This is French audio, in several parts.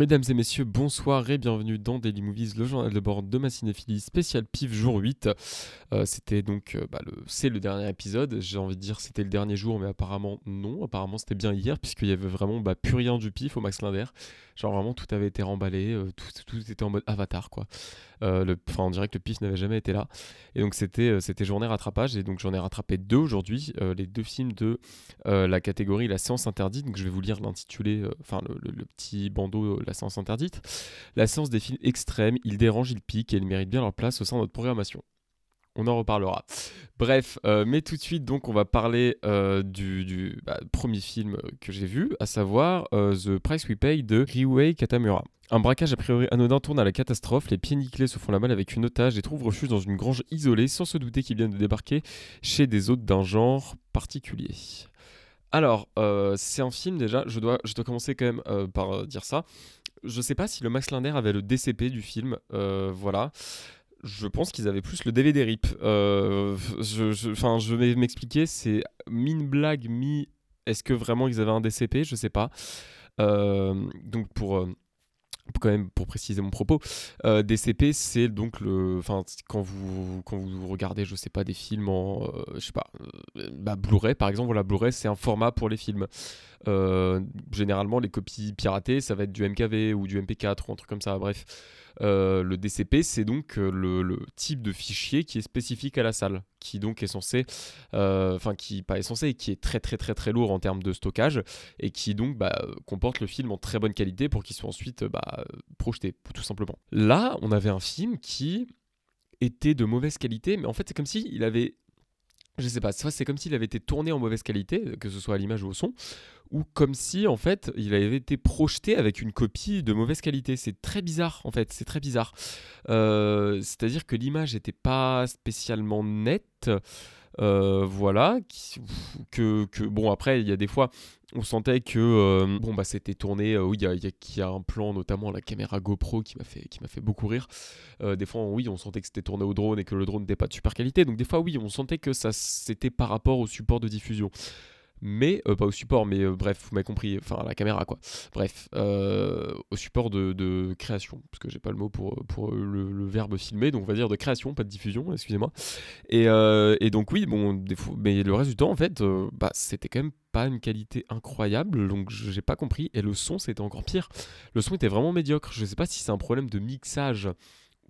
Mesdames et messieurs, bonsoir et bienvenue dans Daily Movies, le journal de bord de ma cinéphilie spécial PIF jour 8. Euh, c'était donc, euh, bah, le, c'est le dernier épisode, j'ai envie de dire c'était le dernier jour, mais apparemment non, apparemment c'était bien hier, puisqu'il y avait vraiment bah, plus rien du PIF au Max Linder. Genre vraiment tout avait été remballé, euh, tout, était en mode avatar quoi. le, enfin on dirait que le PIF n'avait jamais été là. Et donc c'était, c'était journée rattrapage, et donc j'en ai rattrapé deux aujourd'hui, les deux films de la catégorie La séance interdite, donc je vais vous lire l'intitulé, enfin le, le, petit bandeau la séance interdite. La séance des films extrêmes, ils dérangent, ils piquent et ils méritent bien leur place au sein de notre programmation. On en reparlera. Bref, euh, mais tout de suite, donc, on va parler euh, du, bah, premier film que j'ai vu, à savoir euh, The Price We Pay de Ryuhei Katamura. Un braquage a priori anodin tourne à la catastrophe, les pieds nickelés se font la malle avec une otage et trouvent refuge dans une grange isolée sans se douter qu'ils viennent de débarquer chez des hôtes d'un genre particulier. Alors, c'est un film déjà, je dois, commencer quand même par dire ça. Je sais pas si le Max Linder avait le DCP du film, voilà je pense qu'ils avaient plus le DVD RIP. Euh, je, vais m'expliquer, c'est mi blague, mi. Est-ce que vraiment ils avaient un DCP Je sais pas. Euh, donc pour. Euh, quand même pour préciser mon propos, DCP c'est donc le, enfin quand vous quand vous regardez je sais pas des films en, je sais pas, bah, Blu-ray par exemple, voilà Blu-ray c'est un format pour les films. généralement les copies piratées ça va être du MKV ou du MP4 ou un truc comme ça, bref. Euh, le DCP, c'est donc euh, le, type de fichier qui est spécifique à la salle, qui donc est censé, euh, enfin qui pas est censé, qui est très très très très lourd en termes de stockage et qui donc bah, comporte le film en très bonne qualité pour qu'il soit ensuite bah, projeté, tout simplement. Là, on avait un film qui était de mauvaise qualité, mais en fait c'est comme si il avait je sais pas, c'est comme s'il avait été tourné en mauvaise qualité, que ce soit à l'image ou au son, ou comme si en fait il avait été projeté avec une copie de mauvaise qualité. C'est très bizarre en fait, c'est très bizarre. Euh, c'est-à-dire que l'image n'était pas spécialement nette. Euh, voilà, que, que, bon après il y a des fois on sentait que euh, bon bah c'était tourné oui il y a, y, a, un plan notamment la caméra GoPro qui m'a fait qui m'a fait beaucoup rire. Des fois oui on sentait que c'était tourné au drone et que le drone n'était pas de super qualité. Donc des fois oui on sentait que ça c'était par rapport au support de diffusion mais euh, pas au support, mais euh, bref, vous m'avez compris, enfin la caméra quoi. Bref, euh, au support de, création, parce que j'ai pas le mot pour, pour le, verbe filmer, donc on va dire de création, pas de diffusion, excusez-moi. Et, et, donc oui, bon, mais le reste du temps en fait, bah, c'était quand même pas une qualité incroyable, donc j'ai pas compris. Et le son, c'était encore pire. Le son était vraiment médiocre. Je sais pas si c'est un problème de mixage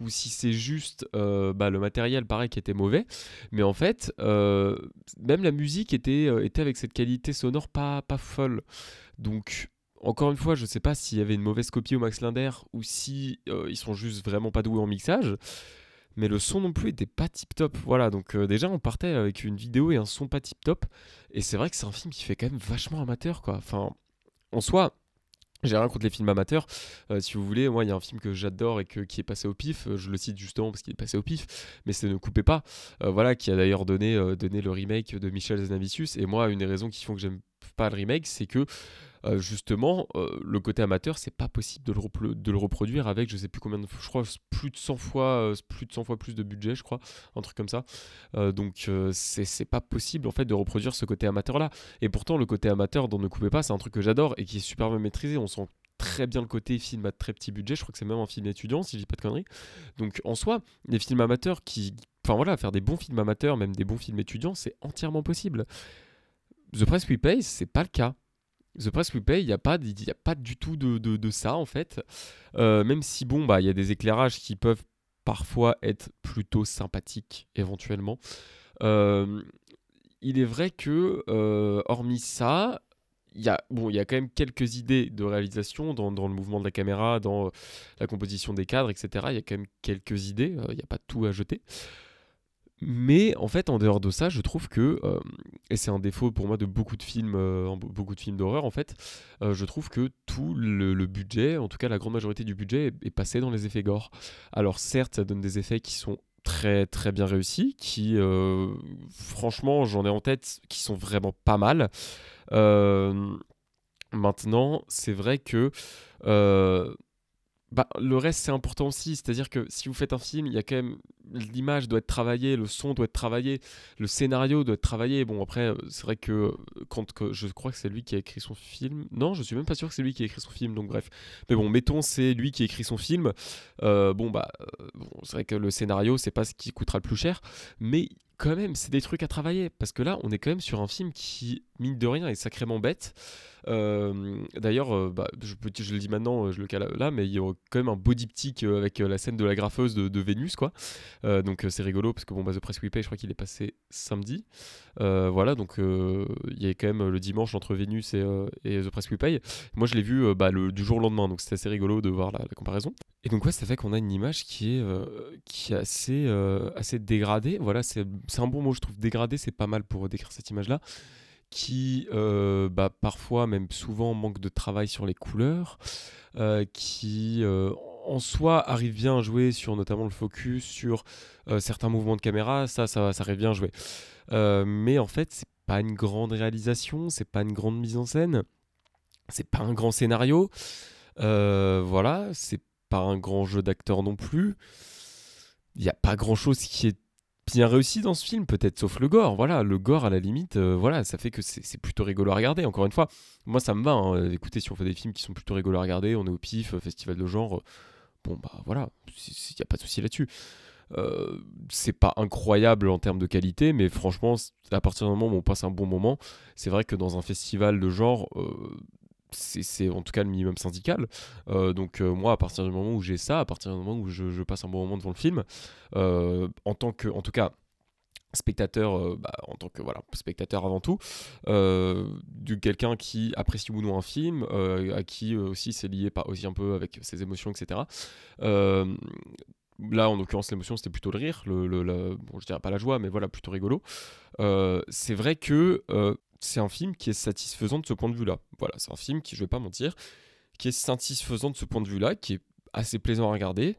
ou si c'est juste euh, bah, le matériel pareil qui était mauvais. Mais en fait, euh, même la musique était, euh, était avec cette qualité sonore pas, pas folle. Donc, encore une fois, je ne sais pas s'il y avait une mauvaise copie au Max Linder ou si ils sont juste vraiment pas doués en mixage. Mais le son non plus était pas tip top. Voilà, donc déjà on partait avec une vidéo et un son pas tip top. Et c'est vrai que c'est un film qui fait quand même vachement amateur quoi. Enfin, en soi, j'ai rien contre les films amateurs. Euh, si vous voulez, moi, il y a un film que j'adore et qui est passé au pif. Euh, je le cite justement parce qu'il est passé au pif, mais c'est Ne coupez pas. Euh, voilà, qui a d'ailleurs donné, donné le remake de Michel Zanavicius. Et moi, une des raisons qui font que j'aime pas le remake, c'est que euh, justement, euh, le côté amateur, c'est pas possible de le, reproduire avec, je sais plus combien de je crois, plus de 100 fois, euh, plus de 100 fois plus de budget, je crois, un truc comme ça. donc, c'est pas possible, en fait, de reproduire ce côté amateur-là. Et pourtant, le côté amateur dont Ne coupez pas, c'est un truc que j'adore et qui est super bien maîtrisé. On sent très bien le côté film à très petit budget. Je crois que c'est même un film étudiant, si je dis pas de conneries. Donc, en soi, les films amateurs qui. Enfin voilà, faire des bons films amateurs, même des bons films étudiants, c'est entièrement possible. The Price We Pay, c'est pas le cas. The Price We Pay, il n'y a, pas, a pas du tout de, de, ça en fait. Euh, même si, bon, bah, il y a des éclairages qui peuvent parfois être plutôt sympathiques éventuellement. Euh, il est vrai que, euh, hormis ça, il y, a, bon, y a quand même quelques idées de réalisation dans, dans, le mouvement de la caméra, dans la composition des cadres, etc. Il y a quand même quelques idées, il n'y a pas tout à jeter. Mais en fait, en dehors de ça, je trouve que, euh, et c'est un défaut pour moi de beaucoup de films, euh, beaucoup de films d'horreur en fait, euh, je trouve que tout le, budget, en tout cas la grande majorité du budget, est, passé dans les effets gore. Alors certes, ça donne des effets qui sont très très bien réussis, qui, franchement, j'en ai en tête, qui sont vraiment pas mal. maintenant, c'est vrai que bah, le reste c'est important aussi, c'est-à-dire que si vous faites un film, il y a quand même l'image doit être travaillée, le son doit être travaillé, le scénario doit être travaillé. Bon après euh, c'est vrai que euh, quand que je crois que c'est lui qui a écrit son film. Non, je suis même pas sûr que c'est lui qui a écrit son film. Donc bref, mais bon, mettons c'est lui qui a écrit son film. Euh, bon bah bon, c'est vrai que le scénario c'est pas ce qui coûtera le plus cher, mais quand même, c'est des trucs à travailler. Parce que là, on est quand même sur un film qui, mine de rien, est sacrément bête. Euh, d'ailleurs, euh, bah, je, je, le dis maintenant, euh, je le cale là, mais il y a quand même un body diptyque avec la scène de la graffeuse de, Vénus, quoi. donc c'est rigolo parce que bon, bah, The Press We Pay, je crois qu'il est passé samedi. voilà, donc il y a quand même le dimanche entre Vénus et, The Press We Pay. Moi, je l'ai vu bah, du jour au lendemain, donc c'était assez rigolo de voir la, comparaison. Et donc ouais, ça fait qu'on a une image qui est, qui est assez, assez dégradée. Voilà, c'est un bon mot, je trouve. Dégradé, c'est pas mal pour décrire cette image-là qui euh, bah, parfois, même souvent, manque de travail sur les couleurs, euh, qui euh, en soi arrive bien à jouer sur notamment le focus, sur certains mouvements de caméra, ça, ça, ça arrive bien à jouer. mais en fait, c'est pas une grande réalisation, c'est pas une grande mise en scène, c'est pas un grand scénario, voilà, c'est pas un grand jeu d'acteur non plus. Il n'y a pas grand chose qui est bien réussi dans ce film, peut-être sauf le gore. Voilà, le gore à la limite, euh, voilà, ça fait que c'est plutôt rigolo à regarder. Encore une fois, moi ça me va. Hein. Écoutez, si on fait des films qui sont plutôt rigolos à regarder, on est au pif, euh, festival de genre. Euh, bon bah voilà, il n'y a pas de souci là-dessus. c'est pas incroyable en termes de qualité, mais franchement, à partir du moment où on passe un bon moment, c'est vrai que dans un festival de genre, c'est en tout cas le minimum syndical. Euh, donc euh, moi, à partir du moment où j'ai ça, à partir du moment où je, passe un bon moment devant le film, euh, en tant que, en tout cas, spectateur, bah, en tant que voilà spectateur avant tout, de quelqu'un qui apprécie ou non un film, à qui aussi c'est lié pas aussi un peu avec ses émotions, etc. Là, en l'occurrence, l'émotion, c'était plutôt le rire, le, je dirais pas la joie, mais voilà, plutôt rigolo. c'est vrai que c'est un film qui est satisfaisant de ce point de vue-là. Voilà, c'est un film qui, je vais pas mentir, qui est satisfaisant de ce point de vue-là, qui est assez plaisant à regarder.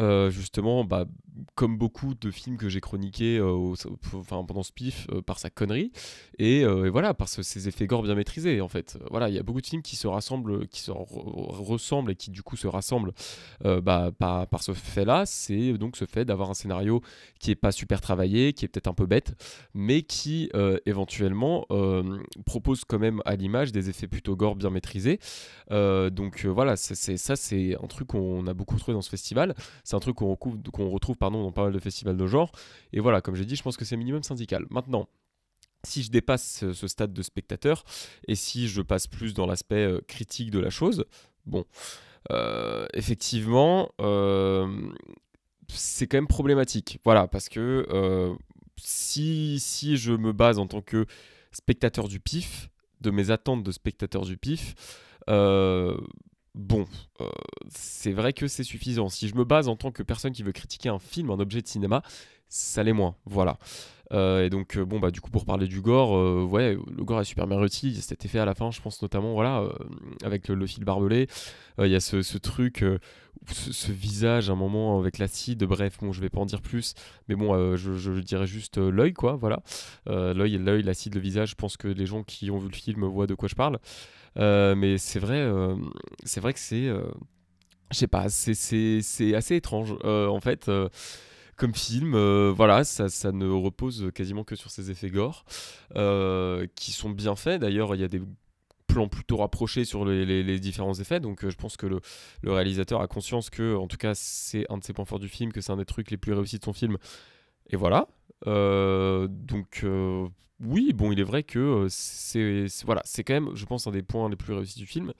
Euh, justement, bah, comme beaucoup de films que j'ai chroniqués euh, enfin, pendant ce pif euh, par sa connerie. Et, voilà par ces effets gore bien maîtrisés en fait. Voilà il y a beaucoup de films qui se rassemblent qui se ressemblent et qui du coup se rassemblent bah, par, ce fait là c'est donc ce fait d'avoir un scénario qui est pas super travaillé qui est peut-être un peu bête mais qui éventuellement propose quand même à l'image des effets plutôt gore bien maîtrisés. Donc voilà c'est ça c'est un truc qu'on a beaucoup trouvé dans ce festival. C'est un truc qu'on retrouve pardon, dans pas mal de festivals de genre. Et voilà, comme j'ai dit, je pense que c'est minimum syndical. Maintenant, si je dépasse ce, stade de spectateur et si je passe plus dans l'aspect euh, critique de la chose, bon, euh, effectivement, euh, c'est quand même problématique. Voilà, parce que si, si je me base en tant que spectateur du PIF, de mes attentes de spectateur du PIF, bon, euh, c'est vrai que c'est suffisant. Si je me base en tant que personne qui veut critiquer un film, un objet de cinéma, ça l'est moins. Voilà. Euh, et donc, euh, bon, bah, du coup, pour parler du gore, ouais, le gore est super bien réussi. Cet effet à la fin, je pense notamment, voilà, avec le, fil barbelé. Il y a ce, truc, ce, visage, un moment avec l'acide. Bref, bon, je vais pas en dire plus, mais bon, je, je, dirais juste l'œil, quoi, voilà. l'œil, l'œil, l'acide, le visage. Je pense que les gens qui ont vu le film voient de quoi je parle. Euh, mais c'est vrai, euh, c'est vrai que c'est, euh, je sais pas, c'est assez étrange en fait comme film. voilà, ça, ça, ne repose quasiment que sur ses effets gore, qui sont bien faits. D'ailleurs, il y a des plans plutôt rapprochés sur les, les, différents effets. Donc, je pense que le, réalisateur a conscience que, en tout cas, c'est un de ses points forts du film, que c'est un des trucs les plus réussis de son film. Et voilà. donc, oui, bon, il est vrai que euh, c'est voilà, c'est quand même, je pense, un des points les plus réussis du film.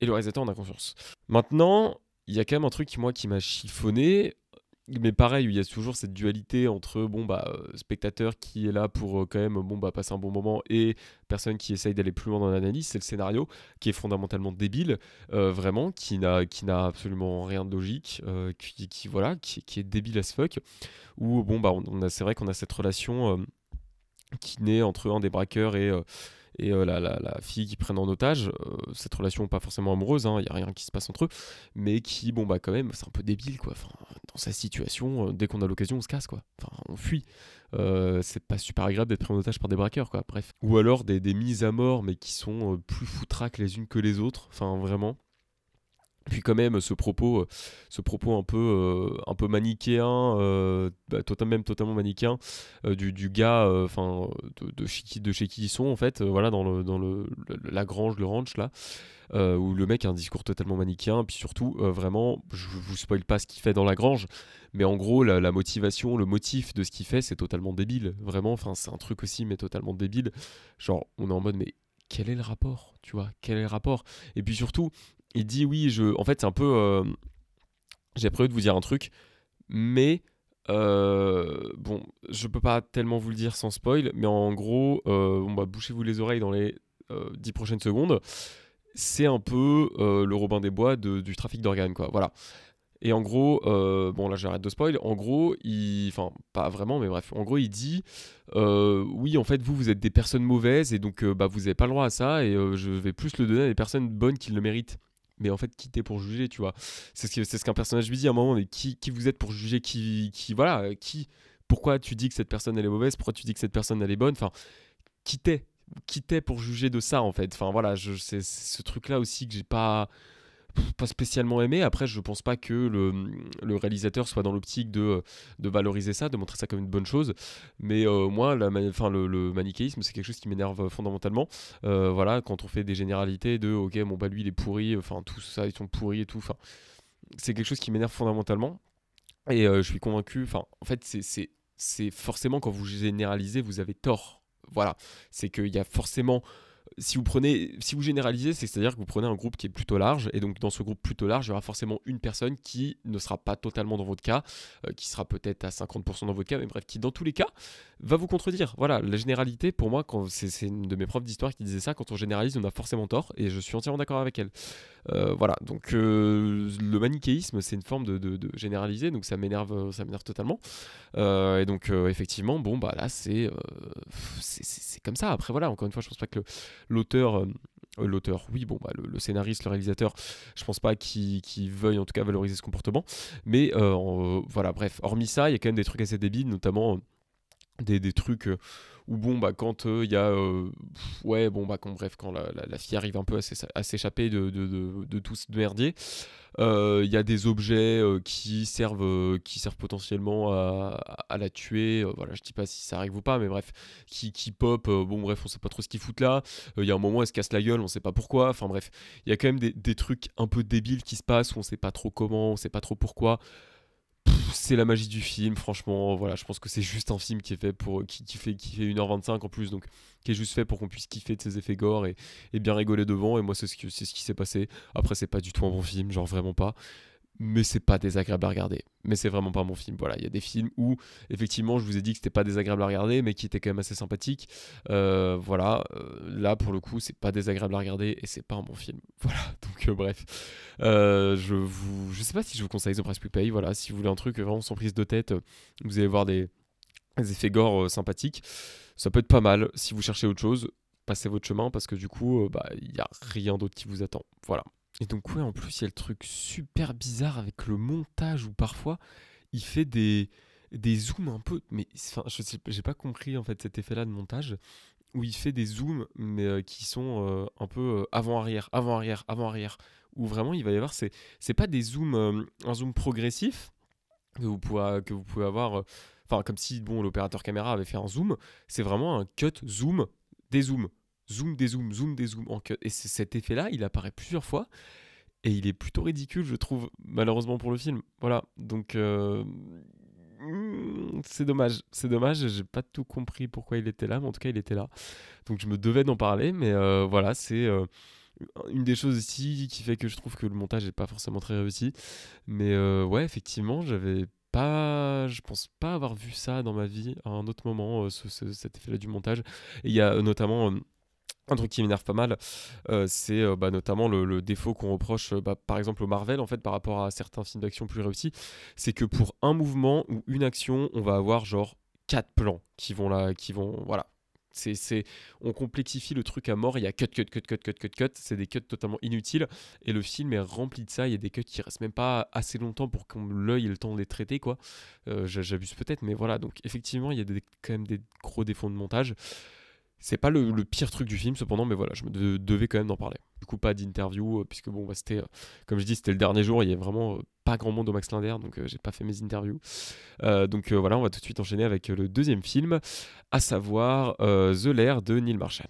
Et le réalisateur en a confiance. Maintenant, il y a quand même un truc qui, moi qui m'a chiffonné. Mais pareil, il y a toujours cette dualité entre bon bah euh, spectateur qui est là pour euh, quand même bon bah passer un bon moment et personne qui essaye d'aller plus loin dans l'analyse, c'est le scénario qui est fondamentalement débile, vraiment qui n'a qui n'a absolument rien de logique, qui, qui, voilà qui, qui, est débile as fuck. Ou bon bah on, a c'est vrai qu'on a cette relation qui naît entre un des braqueurs et, euh, et euh, la, la, fille qui prennent en otage. Euh, cette relation pas forcément amoureuse, il hein, n'y a rien qui se passe entre eux, mais qui, bon, bah quand même, c'est un peu débile, quoi. Enfin, dans sa situation, dès qu'on a l'occasion, on se casse, quoi. Enfin, on fuit. c'est pas super agréable d'être pris en otage par des braqueurs, quoi. Bref. Ou alors des, des mises à mort, mais qui sont plus foutraques les unes que les autres. Enfin, vraiment. Puis quand même ce propos, ce propos un peu, un peu manichéen, bah, totalement, même totalement manichéen, du, gars, enfin de, de, chez qui, de chez qui ils sont en fait, voilà dans, le, dans le, la grange, le ranch là, où le mec a un discours totalement manichéen, puis surtout vraiment, je vous spoil pas ce qu'il fait dans la grange, mais en gros la, la motivation, le motif de ce qu'il fait, c'est totalement débile, vraiment, enfin c'est un truc aussi mais totalement débile, genre on est en mode mais quel est le rapport, tu vois, quel est le rapport? Et puis surtout, il dit oui, je. En fait, c'est un peu. Euh, j'ai prévu de vous dire un truc, mais euh, bon, je peux pas tellement vous le dire sans spoil, mais en gros, euh, bah, bouchez-vous les oreilles dans les 10 prochaines secondes. C'est un peu le Robin des Bois du trafic d'organes, quoi. Voilà. Et en gros, bon là j'arrête de spoil, en gros, il, enfin pas vraiment, mais bref, en gros il dit, oui en fait vous vous êtes des personnes mauvaises et donc bah vous n'avez pas le droit à ça et je vais plus le donner à des personnes bonnes qui le méritent mais en fait qui t'es pour juger tu vois. C'est ce ce qu'un personnage lui dit à un moment mais qui, qui vous êtes pour juger qui qui voilà qui pourquoi tu dis que cette personne elle est mauvaise pourquoi tu dis que cette personne elle est bonne enfin qui t'es qui t'es pour juger de ça en fait. Enfin voilà c'est ce truc là aussi que j'ai pas pas spécialement aimé. Après, je pense pas que le, le réalisateur soit dans l'optique de, de, valoriser ça, de montrer ça comme une bonne chose. Mais euh, moi, la, le, manichéisme, c'est quelque chose qui m'énerve fondamentalement. Euh, voilà, quand on fait des généralités de OK, bon, bah lui, il est pourri, enfin, tout ça, ils sont pourris et tout. C'est quelque chose qui m'énerve fondamentalement. Et euh, je suis convaincu, enfin, en fait, c'est forcément quand vous généralisez, vous avez tort. Voilà, c'est qu'il y a forcément si vous prenez, si vous généralisez, c'est-à-dire que vous prenez un groupe qui est plutôt large, et donc dans ce groupe plutôt large, il y aura forcément une personne qui ne sera pas totalement dans votre cas, euh, qui sera peut-être à 50% dans votre cas, mais bref, qui dans tous les cas va vous contredire. Voilà, la généralité, pour moi, c'est une de mes profs d'histoire qui disait ça, quand on généralise, on a forcément tort, et je suis entièrement d'accord avec elle. Euh, voilà, donc euh, le manichéisme, c'est une forme de, généraliser, donc ça m'énerve, ça m'énerve totalement. et donc effectivement, bon bah là c'est c'est comme ça. Après voilà, encore une fois, je pense pas que l'auteur euh, l'auteur, oui, bon, bah, le, scénariste, le réalisateur, je pense pas qu'il veuille en tout cas valoriser ce comportement. Mais euh, euh, voilà, bref, hormis ça, il y a quand même des trucs assez débiles, notamment des, des trucs où bon bah quand il euh, y a euh, ouais bon bah quand bref quand la, fille arrive un peu à s'échapper de, tout ce merdier il euh, y a des objets qui servent qui servent potentiellement à, à la tuer. Voilà je dis pas si ça arrive ou pas mais bref qui, qui pop bon bref on sait pas trop ce qu'ils foutent là. Il y a un moment elle se casse la gueule on sait pas pourquoi. Enfin bref il y a quand même des, des, trucs un peu débiles qui se passent où on sait pas trop comment on sait pas trop pourquoi c'est la magie du film, franchement. Voilà, je pense que c'est juste un film qui est fait pour qui, fait qui fait 1h25 en plus, donc qui est juste fait pour qu'on puisse kiffer de ses effets gore et, bien rigoler devant. Et moi, c'est ce, c'est ce qui s'est passé. Après, c'est pas du tout un bon film, genre vraiment pas mais c'est pas désagréable à regarder. Mais c'est vraiment pas mon film. Voilà, il y a des films où effectivement, je vous ai dit que c'était pas désagréable à regarder, mais qui étaient quand même assez sympathiques. Euh, voilà, euh, là pour le coup, c'est pas désagréable à regarder et c'est pas un bon film. Voilà, euh, bref, je vous, sais pas si je vous conseille The Price We Pay. Voilà, si vous voulez un truc vraiment sans prise de tête, vous allez voir des, effets gore sympathiques. Ça peut être pas mal si vous cherchez autre chose. Passez votre chemin parce que du coup, bah, il y a rien d'autre qui vous attend. Voilà. Et donc ouais, en plus il y a le truc super bizarre avec le montage où parfois il fait des zooms un peu mais enfin je j'ai pas compris en fait cet effet là de montage où il fait des zooms mais euh, qui sont euh, un peu euh, avant arrière avant arrière avant arrière où vraiment il va y avoir c'est c'est pas des zooms un zoom progressif que vous pouvez que vous pouvez avoir enfin comme si bon l'opérateur caméra avait fait un zoom c'est vraiment un cut zoom des zooms zoom, des zooms, zoom, des zooms en cut. Et cet effet-là, il apparaît plusieurs fois. Et il est plutôt ridicule, je trouve, malheureusement pour le film. Voilà, donc c'est dommage. C'est dommage, j'ai pas tout compris pourquoi il était là, mais en tout cas, il était là. Donc je me devais d'en parler, mais euh, voilà, c'est euh, une des choses ici qui fait que je trouve que le montage n'est pas forcément très réussi. Mais ouais, effectivement, j'avais pas, je pense pas avoir vu ça dans ma vie à un autre moment, cet effet-là du montage. Il y a notamment un truc qui m'énerve pas mal, euh, c'est euh, bah, notamment le, défaut qu'on reproche, euh, bah, par exemple au Marvel, par rapport à certains films d'action plus réussis, c'est que pour un mouvement ou une action, on va avoir genre quatre plans qui vont là, voilà. On complexifie le truc à mort. Il y a cut, cut, cut, cut, cut, cut, cut. C'est des cuts totalement inutiles. Et le film est rempli de ça. Il y a des cuts qui restent même pas assez longtemps pour qu'on l'œil ait le temps de les traiter, quoi. j'abuse peut-être, mais voilà. Donc effectivement, il y a quand même des gros défauts de montage. C'est pas le, pire truc du film, cependant, mais voilà, je me devais quand même en parler. Du coup, pas d'interview, puisque bon, bah, c'était, comme je dis, c'était le dernier jour, il y a vraiment pas grand monde au Max Linder, donc j'ai pas fait mes interviews. donc voilà, on va tout de suite enchaîner avec le deuxième film, à savoir The Lair de Neil Marshall.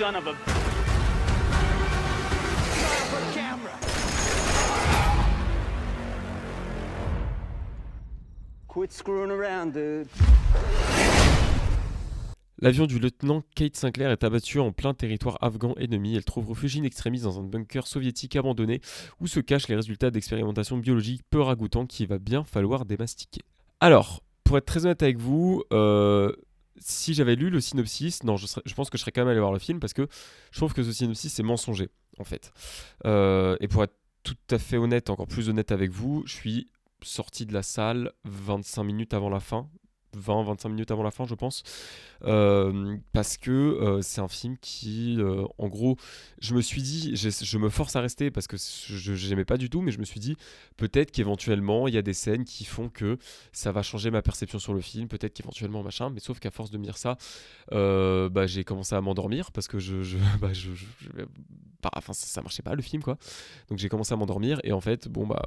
son of a... L'avion du lieutenant Kate Sinclair est abattu en plein territoire afghan ennemi. Elle trouve refuge in extremis dans un bunker soviétique abandonné où se cachent les résultats d'expérimentations biologiques peu ragoûtants qu'il va bien falloir démastiquer. Alors, pour être très honnête avec vous, euh, si j'avais lu le synopsis, non, je, pense que je serais quand même allé voir le film parce que je trouve que ce synopsis est mensonger, en fait. Euh, et pour être tout à fait honnête, encore plus honnête avec vous, je suis sorti de la salle 25 minutes avant la fin, 20-25 minutes avant la fin, je pense. Euh, parce que euh, c'est un film qui, euh, en gros, je me suis dit, je, me force à rester parce que je n'aimais pas du tout, mais je me suis dit, peut-être qu'éventuellement, il y a des scènes qui font que ça va changer ma perception sur le film, peut-être qu'éventuellement, machin, mais sauf qu'à force de me dire ça, bah, j'ai commencé à m'endormir parce que je, bah, bah, enfin, ça, marchait pas le film, quoi. Donc j'ai commencé à m'endormir, et en fait, bon, bah,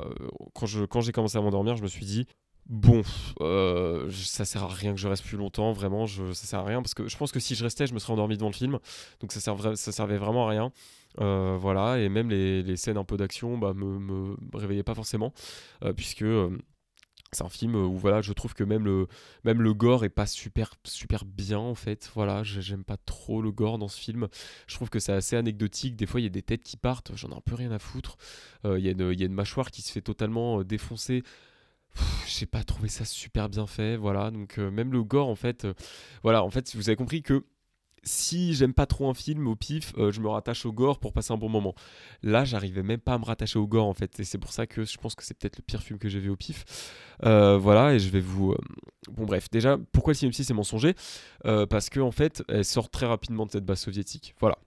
quand j'ai commencé à m'endormir, je me suis dit, Bon, euh, ça sert à rien que je reste plus longtemps, vraiment, je, ça sert à rien parce que je pense que si je restais, je me serais endormi devant le film, donc ça, ça servait vraiment à rien. Euh, voilà, et même les, scènes un peu d'action bah, me, me réveillaient pas forcément, euh, puisque c'est un film où voilà, je trouve que même le, gore est pas super, super bien en fait. Voilà, j'aime pas trop le gore dans ce film. Je trouve que c'est assez anecdotique. Des fois, il y a des têtes qui partent, j'en ai un peu rien à foutre. Il y, y, a une mâchoire qui se fait totalement défoncer j'ai pas trouvé ça super bien fait, voilà. Donc euh, même le gore, en fait, euh, voilà, en fait, vous avez compris que si j'aime pas trop un film au pif, euh, je me rattache au gore pour passer un bon moment. Là, j'arrivais même pas à me rattacher au gore en fait, et c'est pour ça que je pense que c'est peut-être le pire film que j'ai vu au pif. voilà, et je vais vous. Bon, bref, déjà, pourquoi le 6 est mensonger? Parce que en fait, elle sort très rapidement de cette base soviétique. Voilà,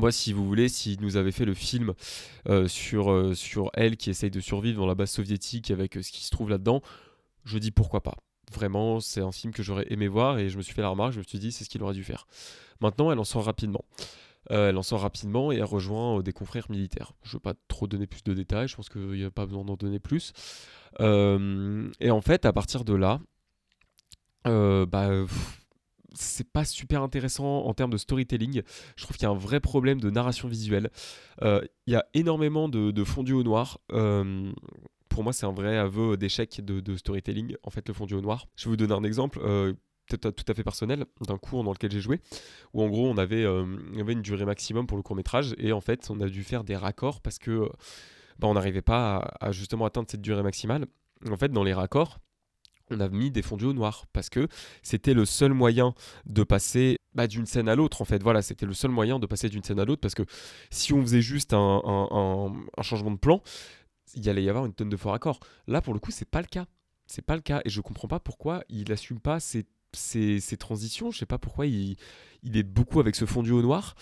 moi, si vous voulez, si nous avait fait le film euh, sur, euh, sur elle qui essaye de survivre dans la base soviétique avec euh, ce qui se trouve là-dedans, je dis pourquoi pas. Vraiment, c'est un film que j'aurais aimé voir et je me suis fait la remarque, je me suis dit c'est ce qu'il aurait dû faire. Maintenant, elle en sort rapidement. elle en sort rapidement et elle rejoint des confrères militaires. Je ne veux pas trop donner plus de détails, je pense qu'il n'y a pas besoin d'en donner plus. et en fait, à partir de là, bah, c'est pas super intéressant en termes de storytelling. Je trouve qu'il y a un vrai problème de narration visuelle. Euh, il y a énormément de, fondu au noir. Euh, pour moi, c'est un vrai aveu d'échec de, storytelling, en fait, le fondu au noir. Je vais vous donner un exemple. Euh, tout à fait personnel d'un cours dans lequel j'ai joué où en gros on avait, avait une durée maximum pour le court métrage et en fait on a dû faire des raccords parce que bah, on n'arrivait pas à, à, justement atteindre cette durée maximale en fait dans les raccords on a mis des fondus au noir parce que c'était le seul moyen de passer bah, d'une scène à l'autre en fait. Voilà c'était le seul moyen de passer d'une scène à l'autre parce que si on faisait juste un, changement de plan il allait y avoir une tonne de faux raccords. Là pour le coup c'est pas le cas. C'est pas le cas et je comprends pas pourquoi il assume pas ces, transitions. Je sais pas pourquoi il, est beaucoup avec ce fondu au noir.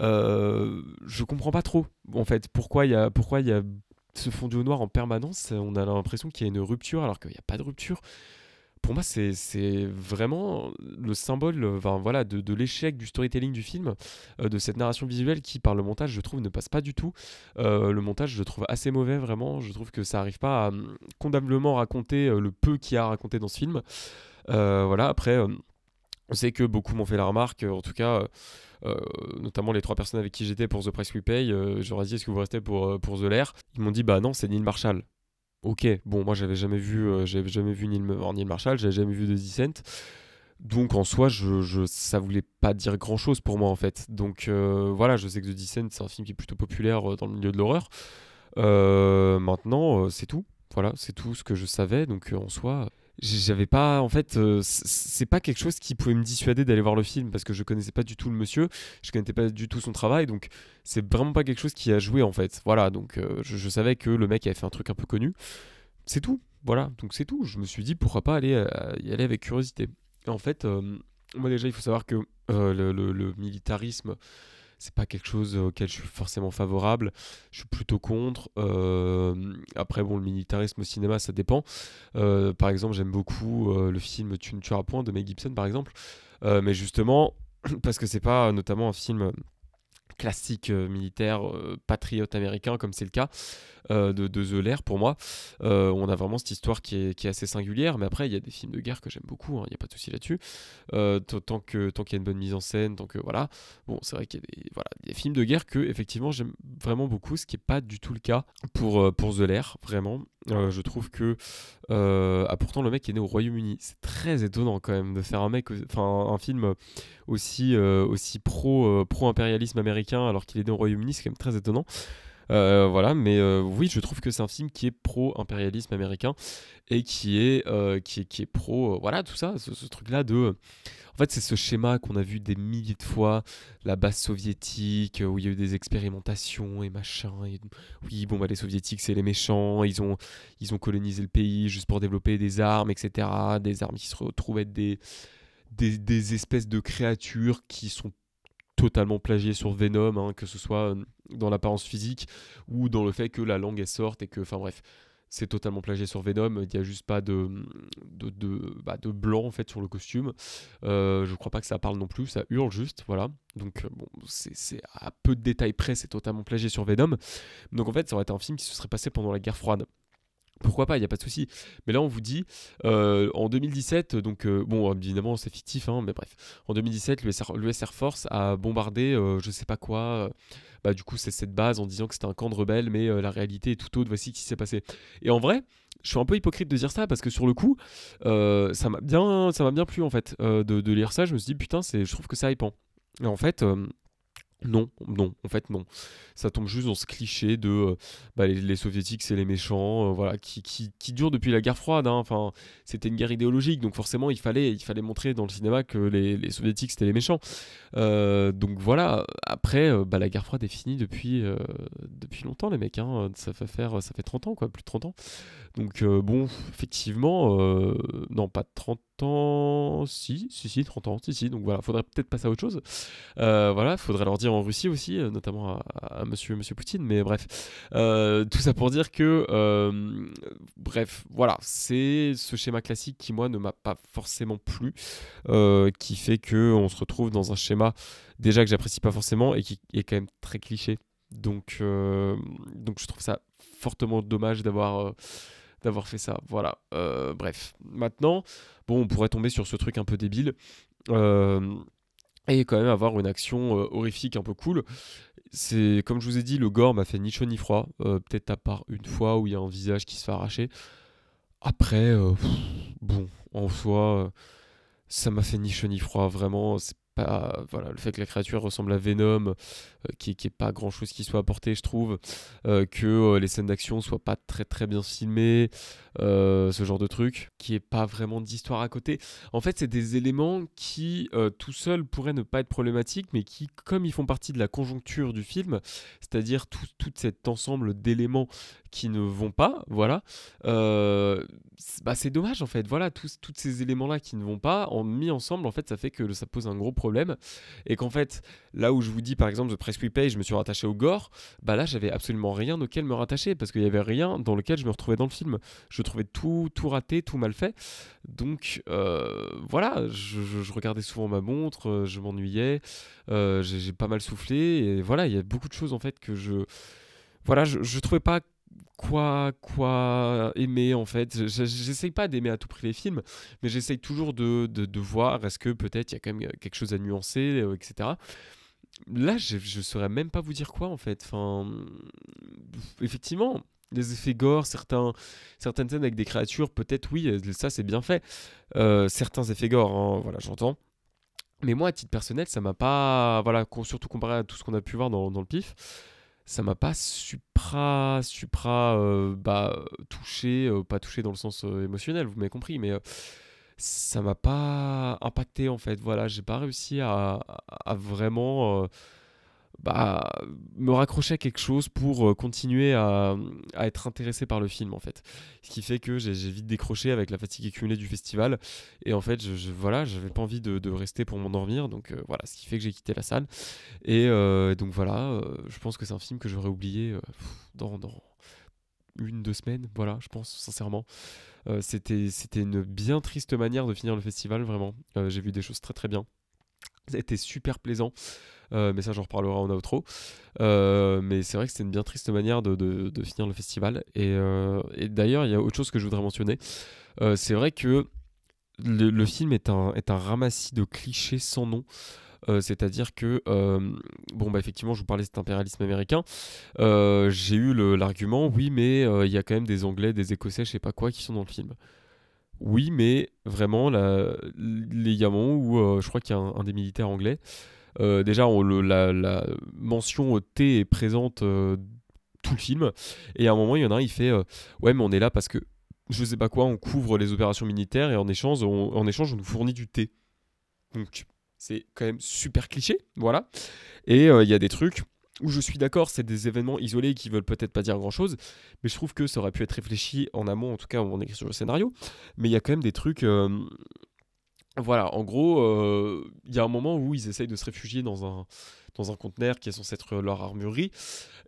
Euh, je comprends pas trop en fait pourquoi y a pourquoi il y a ce fondu au noir en permanence, on a l'impression qu'il y a une rupture alors qu'il n'y a pas de rupture. Pour moi, c'est vraiment le symbole voilà, de, l'échec du storytelling du film, euh, de cette narration visuelle qui, par le montage, je trouve, ne passe pas du tout. Euh, le montage, je trouve assez mauvais, vraiment. Je trouve que ça n'arrive pas à hum, condamnablement raconter euh, le peu qu'il y a à raconter dans ce film. voilà, après, on sait que beaucoup m'ont fait la remarque, en tout cas notamment les trois personnes avec qui j'étais pour The Price We Pay, euh, j'aurais dit est-ce que vous restez pour, euh, pour The Lair? Ils m'ont dit bah non, c'est Neil Marshall. Ok, bon, moi j'avais jamais vu, j'avais jamais vu Neil, Neil Marshall, j'avais jamais vu The Descent. Donc en soi, je, je, ça voulait pas dire grand chose pour moi en fait. Donc voilà, je sais que The Descent c'est un film qui est plutôt populaire dans le milieu de l'horreur. maintenant, c'est tout. Voilà, c'est tout ce que je savais. Donc en soi, j'avais pas en fait euh, c'est pas quelque chose qui pouvait me dissuader d'aller voir le film parce que je connaissais pas du tout le monsieur je connaissais pas du tout son travail donc c'est vraiment pas quelque chose qui a joué en fait. Voilà donc euh, je, savais que le mec avait fait un truc un peu connu. C'est tout voilà donc c'est tout. Je me suis dit pourquoi pas aller euh, y aller avec curiosité. En fait moi déjà il faut savoir que le, militarisme c'est pas quelque chose auquel je suis forcément favorable. Je suis plutôt contre. après, bon, le militarisme au cinéma, ça dépend. par exemple, j'aime beaucoup le film Tu ne tueras point de Mel Gibson, par exemple. mais justement, parce que c'est pas notamment un film classique militaire patriote américain comme c'est le cas de, de, The Lair pour moi. On a vraiment cette histoire qui est, assez singulière mais après il y a des films de guerre que j'aime beaucoup hein, il n'y a pas de souci là-dessus. Tant que tant qu'il y a une bonne mise en scène tant que voilà. Bon c'est vrai qu'il y a des films de guerre que effectivement j'aime vraiment beaucoup ce qui n'est pas du tout le cas pour, pour The Lair vraiment je trouve que ah, pourtant le mec est né au Royaume-Uni. C'est très étonnant quand même de faire un mec enfin un film aussi aussi pro pro impérialisme américain alors qu'il est né au Royaume-Uni. C'est quand même très étonnant euh, voilà, mais euh, oui, je trouve que c'est un film qui est pro-impérialisme américain et qui est, euh, qui est, qui est pro, voilà, tout ça, ce, truc-là de... En fait, c'est ce schéma qu'on a vu des milliers de fois, la base soviétique, où il y a eu des expérimentations et machin. Et... Oui, bon, bah, les soviétiques, c'est les méchants, ils ont, ils ont colonisé le pays juste pour développer des armes, etc. Des armes qui se retrouvent être des, des, des espèces de créatures qui sont totalement plagiées sur Venom, hein, que ce soit dans l'apparence physique ou dans le fait que la langue est sorte et que, enfin bref, c'est totalement plagié sur Venom. Il n'y a juste pas de, de, bah, de, blanc en fait sur le costume. Euh, je crois pas que ça parle non plus, ça hurle juste, voilà. Donc euh, bon, c'est à peu de détails près, c'est totalement plagié sur Venom. Donc en fait, ça aurait été un film qui se serait passé pendant la guerre froide. Pourquoi pas, il n'y a pas de souci. Mais là, on vous dit, euh, en 2017, donc, euh, bon, évidemment, c'est fictif, hein, mais bref, en 2017, l'US Air Force a bombardé, euh, je sais pas quoi, bah, du coup, c'est cette base en disant que c'était un camp de rebelles, mais la réalité est tout autre, voici ce qui s'est passé. Et en vrai, je suis un peu hypocrite de dire ça parce que sur le coup, ça m'a bien, bien plu en fait de, de, lire ça. Je me suis dit putain, je trouve que ça hypant. Et en fait, non, non, en fait non. Ça tombe juste dans ce cliché de euh, bah, les, soviétiques c'est les méchants, euh, voilà, qui, dure depuis la guerre froide. Hein. Enfin, c'était une guerre idéologique, donc forcément il fallait, montrer dans le cinéma que les, les soviétiques c'était les méchants. Euh, donc voilà. Après, bah, la guerre froide est finie depuis depuis longtemps les mecs. Hein. Ça fait faire, ça fait 30 ans quoi, plus de 30 ans. Donc bon, effectivement, non pas 30 ans, si, si, si, 30 ans, si, si. Donc voilà, faudrait peut-être passer à autre chose. voilà, faudrait leur dire en Russie aussi, euh, notamment à, monsieur, monsieur Poutine, mais bref. Euh, tout ça pour dire que, euh, bref, voilà, c'est ce schéma classique qui, moi, ne m'a pas forcément plu, qui fait que on se retrouve dans un schéma déjà que j'apprécie pas forcément et qui est quand même très cliché. Donc, donc je trouve ça fortement dommage d'avoir d'avoir fait ça. Voilà. bref. Maintenant, bon, on pourrait tomber sur ce truc un peu débile. Euh, et quand même avoir une action euh, horrifique un peu cool. C'est comme je vous ai dit, le gore m'a fait ni chaud ni froid. Euh, peut-être à part une fois où il y a un visage qui se fait arracher. Après, euh, bon, en soi, ça m'a fait ni chaud ni froid. Vraiment, c'est voilà le fait que la créature ressemble à Venom, euh, qui, qui est pas grand chose qui soit apporté, je trouve, euh, que euh, les scènes d'action soient pas très très bien filmées, ce genre de truc, qui est pas vraiment d'histoire à côté. En fait, c'est des éléments qui tout seuls pourraient ne pas être problématiques, mais qui, comme ils font partie de la conjoncture du film, c'est-à-dire tout, cet ensemble d'éléments qui ne vont pas, voilà, bah c'est dommage en fait. Voilà, tous, tous ces éléments-là qui ne vont pas, en mis ensemble, en fait, ça fait que ça pose un gros problème Et qu'en fait, là où je vous dis par exemple de Press Pay, je me suis rattaché au gore, bah là j'avais absolument rien auquel me rattacher parce qu'il y avait rien dans lequel je me retrouvais dans le film. Je trouvais tout, tout raté, tout mal fait. Donc euh, voilà, je, regardais souvent ma montre, euh, je m'ennuyais, euh, j'ai pas mal soufflé et voilà, il y a beaucoup de choses en fait que je voilà, je, je trouvais pas quoi, quoi aimer en fait. J'essaye pas d'aimer à tout prix les films, mais j'essaye toujours de, de, voir est-ce que peut-être il y a quand même quelque chose à nuancer, euh, etc. Là, je, saurais même pas vous dire quoi en fait. Enfin, effectivement, les effets gore, certains, certaines scènes avec des créatures, peut-être oui, euh, ça c'est bien fait. Euh, certains effets gore, hein, voilà, j'entends. Mais moi, à titre personnel, ça m'a pas. Voilà, surtout comparé à tout ce qu'on a pu voir dans, dans le pif ça m'a pas supra, supra euh, bah, touché, euh, pas touché dans le sens euh, émotionnel, vous m'avez compris, mais ça m'a pas impacté en fait. Voilà, j'ai pas réussi à, à vraiment bah, me raccrocher à quelque chose pour continuer à, être intéressé par le film en fait. Ce qui fait que j'ai vite décroché avec la fatigue accumulée du festival. Et en fait je, je voilà j'avais pas envie de, rester pour m'endormir. Donc voilà ce qui fait que j'ai quitté la salle. Et donc voilà je pense que c'est un film que j'aurais oublié dans, dans une deux semaines. Voilà je pense sincèrement. C'était c'était une bien triste manière de finir le festival vraiment. J'ai vu des choses très très bien. Été super plaisant. Euh, mais ça, j'en reparlerai en outro. Euh, mais c'est vrai que c'était une bien triste manière de, finir le festival. Et, euh, et d'ailleurs, il y a autre chose que je voudrais mentionner. c'est vrai que le, film est un, est un ramassis de clichés sans nom. C'est-à-dire que, bon, bah effectivement, je vous parlais de cet impérialisme américain. J'ai eu l'argument, oui, mais il y a quand même des Anglais, des Écossais, je sais pas quoi, qui sont dans le film. Oui, mais vraiment, il y je crois qu'il y a un, des militaires anglais. Euh, déjà, la, mention T est présente euh, tout le film. Et à un moment, il y en a un, il fait Ouais, mais on est là parce que je sais pas quoi, on couvre les opérations militaires et en échange, on, en échange, on nous fournit du thé. Donc, c'est quand même super cliché, voilà. Et il y a des trucs où je suis d'accord, c'est des événements isolés qui veulent peut-être pas dire grand-chose, mais je trouve que ça aurait pu être réfléchi en amont, en tout cas on écrit sur le scénario, mais il y a quand même des trucs... Euh, voilà, en gros, euh, il y a un moment où ils essayent de se réfugier dans un, dans un conteneur qui est censé être leur armurerie.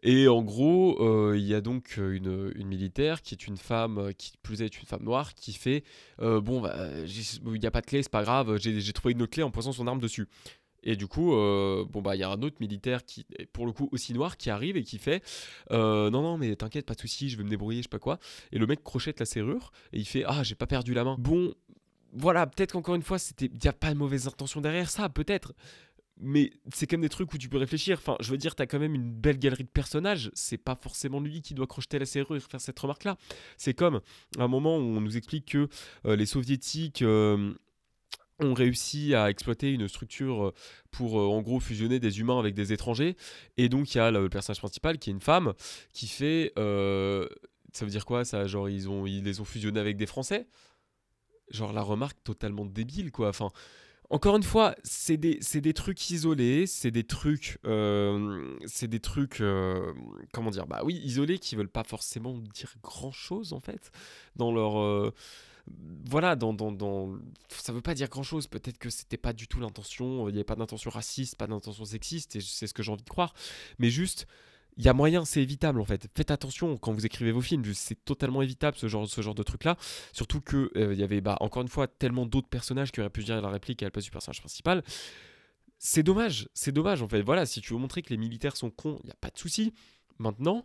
Et en gros, euh, il y a donc une, militaire qui est une femme, qui plus est une femme noire, qui fait Bon, bah, il n'y a pas de clé, c'est pas grave, j'ai trouvé une autre clé en posant son arme dessus. Et du coup, euh, bon bah il y a un autre militaire qui est pour le coup aussi noir qui arrive et qui fait euh, non non mais t'inquiète pas de souci, je vais me débrouiller, je sais pas quoi. Et le mec crochette la serrure et il fait ah j'ai pas perdu la main. Bon voilà peut-être qu'encore une fois il y a pas de mauvaise intention derrière ça peut-être. Mais c'est quand même des trucs où tu peux réfléchir. Enfin, je veux dire, t'as quand même une belle galerie de personnages. C'est pas forcément lui qui doit crocheter la serrure et faire cette remarque-là. C'est comme un moment où on nous explique que euh, les soviétiques ont réussi à exploiter une structure euh, pour euh, en gros fusionner des humains avec des étrangers. Et donc il y a le personnage principal qui est une femme qui fait... Euh, ça veut dire quoi ça Genre ils, ont, ils les ont fusionnés avec des Français Genre la remarque totalement débile quoi. Enfin... Encore une fois, c'est des, des, trucs isolés, c'est des trucs, c'est des trucs, comment dire, bah oui, isolés qui veulent pas forcément dire grand chose en fait dans leur, voilà, dans, dans, dans, ça veut pas dire grand chose. Peut-être que c'était pas du tout l'intention, il n'y avait pas d'intention raciste, pas d'intention sexiste, et c'est ce que j'ai envie de croire. Mais juste, il y a moyen, c'est évitable en fait. Faites attention quand vous écrivez vos films, c'est totalement évitable ce genre, de truc là. Surtout que euh, il y avait, bah, encore une fois, tellement d'autres personnages qui auraient pu dire la réplique à la place du personnage principal. C'est dommage, c'est dommage en fait. Voilà, si tu veux montrer que les militaires sont cons, il n'y a pas de souci. Maintenant,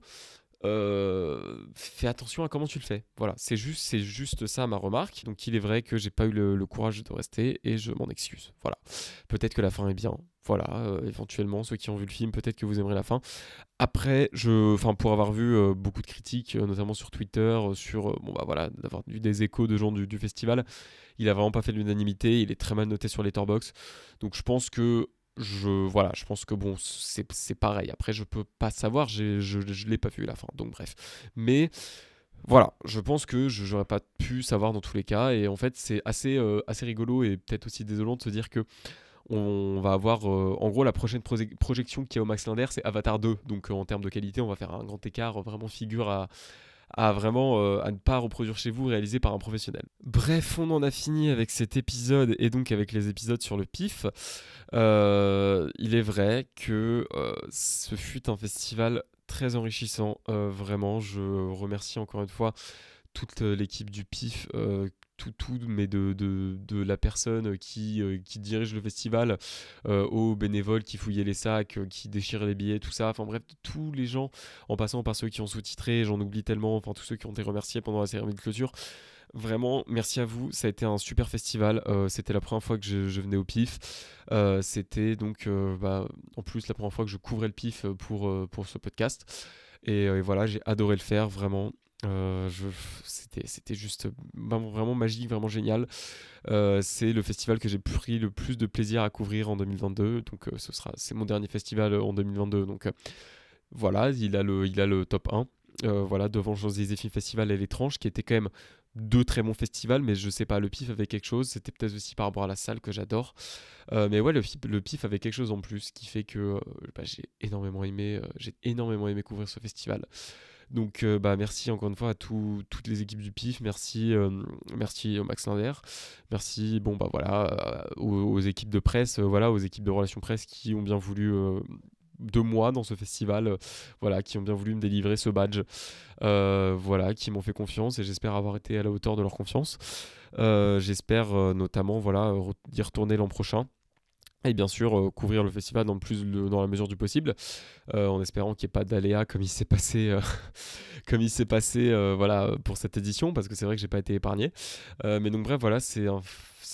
euh, fais attention à comment tu le fais. Voilà, c'est juste, c'est juste ça ma remarque. Donc il est vrai que j'ai pas eu le, courage de rester et je m'en excuse. Voilà, peut-être que la fin est bien. Voilà, euh, éventuellement ceux qui ont vu le film, peut-être que vous aimerez la fin. Après, je, enfin pour avoir vu euh, beaucoup de critiques, notamment sur Twitter, sur bon bah voilà, d'avoir eu des échos de gens du, festival, il a vraiment pas fait l'unanimité. Il est très mal noté sur Letterboxd. Donc je pense que je voilà je pense que bon c'est pareil. Après je peux pas savoir je, je l'ai pas vu la fin. Donc bref. Mais voilà je pense que je j'aurais pas pu savoir dans tous les cas. Et en fait c'est assez euh, assez rigolo et peut-être aussi désolant de se dire que on va avoir euh, en gros la prochaine projection qui est au Max Linder c'est Avatar 2 donc euh, en termes de qualité on va faire un grand écart vraiment figure à à vraiment euh, à ne pas reproduire chez vous réalisé par un professionnel. Bref, on en a fini avec cet épisode et donc avec les épisodes sur le pif. Euh, il est vrai que euh, ce fut un festival très enrichissant, vraiment. Je remercie encore une fois toute l'équipe du PIF tout, tout, mais de, de, de la personne qui, euh, qui dirige le festival euh, aux bénévoles qui fouillaient les sacs, euh, qui déchiraient les billets, tout ça. Enfin bref, tous les gens, en passant par ceux qui ont sous-titré, j'en oublie tellement, enfin tous ceux qui ont été remerciés pendant la cérémonie de clôture. Vraiment, merci à vous. Ça a été un super festival. c'était la première fois que je, venais au PIF. c'était donc, bah, en plus, la première fois que je couvrais le PIF pour, pour ce podcast. Et, et voilà, j'ai adoré le faire, vraiment. Euh, c'était juste vraiment magique, vraiment génial. Euh, c'est le festival que j'ai pris le plus de plaisir à couvrir en 2022. Donc euh, ce sera, c'est mon dernier festival en 2022. Donc voilà, il a le, il a le top 1. voilà, devant Film Festival et l'étrange, qui était quand même deux très bons festivals, mais je sais pas, le PIF avait quelque chose. C'était peut-être aussi par rapport à la salle que j'adore. Euh, mais ouais, le, PIF avait quelque chose en plus qui fait que euh, bah, j'ai énormément aimé, euh, j'ai énormément aimé couvrir ce festival. Donc bah merci encore une fois à toutes les équipes du PIF, merci, merci au Max Linder, merci bon bah voilà aux, équipes de presse, voilà aux équipes de relations presse qui ont bien voulu de moi dans ce festival, voilà, qui ont bien voulu me délivrer ce badge, voilà, qui m'ont fait confiance et j'espère avoir été à la hauteur de leur confiance. j'espère notamment, voilà, retourner l'an prochain et bien sûr couvrir le festival dans, plus dans la mesure du possible, en espérant qu'il n'y ait pas d'aléas comme il s'est passé, comme il s'est passé voilà, pour cette édition, parce que c'est vrai que j'ai pas été épargné. mais donc bref, voilà, c'est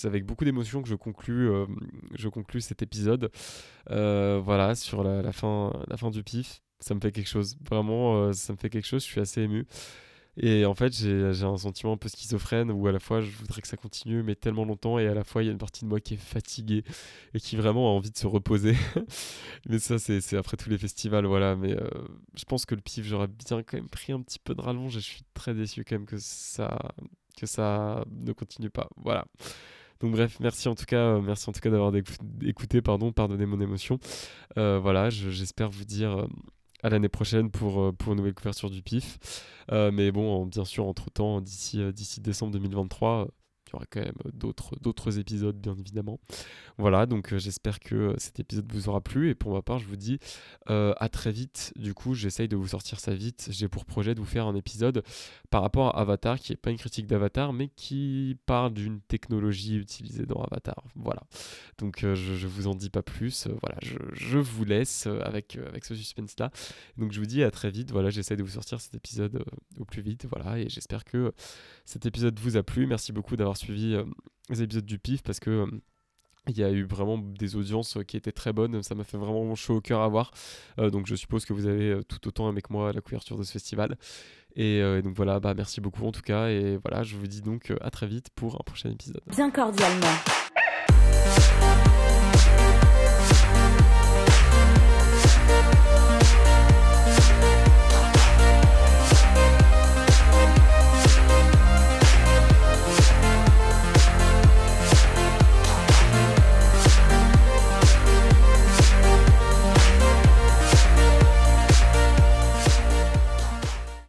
avec beaucoup d'émotion que je conclue, je conclue cet épisode. voilà, sur la, fin, la fin du pif. Ça me fait quelque chose. Vraiment, ça me fait quelque chose. Je suis assez ému. Et en fait, j'ai un sentiment un peu schizophrène où à la fois je voudrais que ça continue, mais tellement longtemps, et à la fois il y a une partie de moi qui est fatiguée et qui vraiment a envie de se reposer. mais ça, c'est après tous les festivals, voilà. Mais euh, je pense que le pif, j'aurais bien quand même pris un petit peu de rallonge et je suis très déçu quand même que ça, que ça ne continue pas. Voilà. Donc bref, merci en tout cas, euh, merci en tout cas d'avoir écouté, pardon, pardonnez mon émotion. Euh, voilà, j'espère vous dire à l'année prochaine pour, euh, pour une nouvelle couverture du PIF. Euh, mais bon, bien sûr, entre-temps, d'ici euh, d'ici décembre 2023, il y aura quand même d'autres, épisodes, bien évidemment. Voilà, donc euh, j'espère que euh, cet épisode vous aura plu. Et pour ma part, je vous dis euh, à très vite. Du coup, j'essaye de vous sortir ça vite. J'ai pour projet de vous faire un épisode par rapport à Avatar, qui n'est pas une critique d'Avatar, mais qui parle d'une technologie utilisée dans Avatar. Voilà. Donc je, ne vous en dis pas plus. voilà, je, je, vous laisse avec, avec ce suspense-là. Donc je vous dis à très vite. Voilà, j'essaye de vous sortir cet épisode au plus vite. Voilà, et j'espère que cet épisode vous a plu. Merci beaucoup d'avoir suivi euh, les épisodes du PIF parce que euh, il y a eu vraiment des audiences qui étaient très bonnes, ça m'a fait vraiment chaud au cœur à voir. Euh, donc je suppose que vous avez tout autant aimé que moi la couverture de ce festival. Et, donc voilà, bah merci beaucoup en tout cas. Et voilà, je vous dis donc à très vite pour un prochain épisode. Bien cordialement.